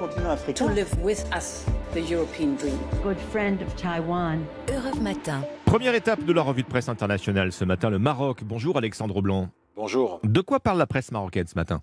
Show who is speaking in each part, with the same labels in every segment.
Speaker 1: continent africain.
Speaker 2: To live with us, the European dream.
Speaker 3: Good friend of Taiwan.
Speaker 4: Europe Matin.
Speaker 5: Première étape de la revue de presse internationale ce matin, le Maroc. Bonjour Alexandre Blanc.
Speaker 6: Bonjour.
Speaker 5: De quoi parle la presse marocaine ce matin?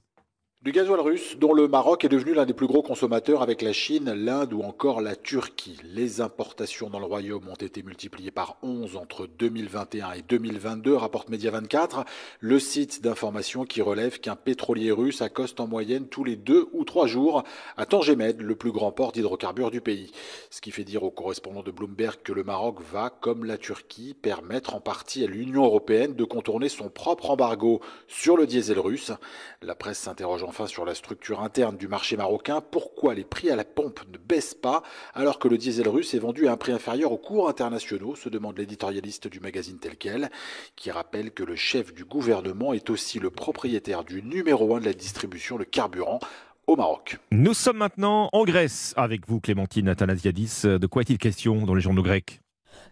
Speaker 6: Du gasoil russe, dont le Maroc est devenu l'un des plus gros consommateurs avec la Chine, l'Inde ou encore la Turquie. Les importations dans le royaume ont été multipliées par 11 entre 2021 et 2022, rapporte Média 24, le site d'information qui relève qu'un pétrolier russe accoste en moyenne tous les deux ou trois jours à Tangemed, le plus grand port d'hydrocarbures du pays. Ce qui fait dire au correspondant de Bloomberg que le Maroc va, comme la Turquie, permettre en partie à l'Union européenne de contourner son propre embargo sur le diesel russe. La presse s'interroge enfin sur la structure interne du marché marocain, pourquoi les prix à la pompe ne baissent pas alors que le diesel russe est vendu à un prix inférieur aux cours internationaux, se demande l'éditorialiste du magazine tel quel, qui rappelle que le chef du gouvernement est aussi le propriétaire du numéro 1 de la distribution, le carburant, au Maroc.
Speaker 5: Nous sommes maintenant en Grèce avec vous, Clémentine Athanasiadis. De quoi est-il question dans les journaux grecs?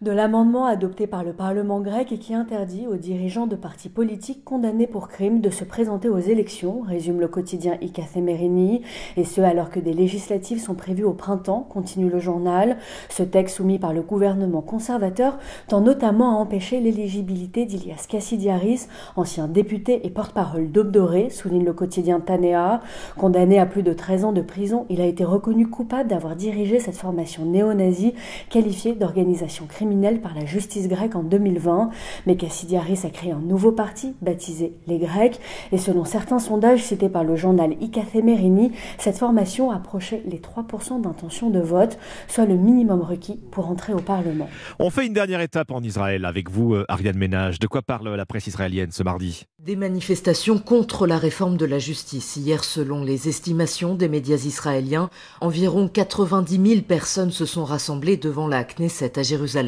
Speaker 7: De l'amendement adopté par le Parlement grec et qui interdit aux dirigeants de partis politiques condamnés pour crime de se présenter aux élections, résume le quotidien Ikathemerini, et ce alors que des législatives sont prévues au printemps, continue le journal. Ce texte soumis par le gouvernement conservateur tend notamment à empêcher l'éligibilité d'Ilias Kassidiaris, ancien député et porte-parole d'Obdoré, souligne le quotidien Tanea. Condamné à plus de 13 ans de prison, il a été reconnu coupable d'avoir dirigé cette formation néo-nazie qualifiée d'organisation criminelle par la justice grecque en 2020. Mais Kassidiaris a créé un nouveau parti baptisé les Grecs et selon certains sondages cités par le journal Ikathemerini, cette formation approchait les 3% d'intention de vote, soit le minimum requis pour entrer au Parlement.
Speaker 5: On fait une dernière étape en Israël avec vous, euh, Ariane Ménage. De quoi parle la presse israélienne ce mardi?
Speaker 8: Des manifestations contre la réforme de la justice. Hier, selon les estimations des médias israéliens, environ 90 000 personnes se sont rassemblées devant la Knesset à Jérusalem.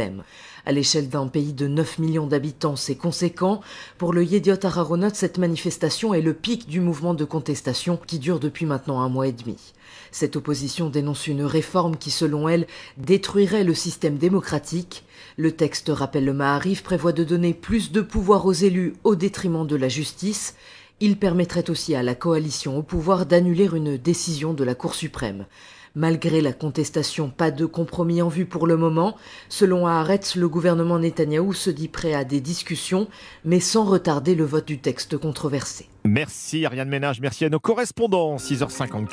Speaker 8: À l'échelle d'un pays de 9 millions d'habitants, c'est conséquent. Pour le Yediot Aharonot, cette manifestation est le pic du mouvement de contestation qui dure depuis maintenant un mois et demi. Cette opposition dénonce une réforme qui, selon elle, détruirait le système démocratique. Le texte, rappelle le Maharif, prévoit de donner plus de pouvoir aux élus au détriment de la justice. Il permettrait aussi à la coalition au pouvoir d'annuler une décision de la Cour suprême. Malgré la contestation, pas de compromis en vue pour le moment. Selon Haaretz, le gouvernement Netanyahou se dit prêt à des discussions, mais sans retarder le vote du texte controversé.
Speaker 5: Merci Ariane Ménage, merci à nos correspondants. 6h54.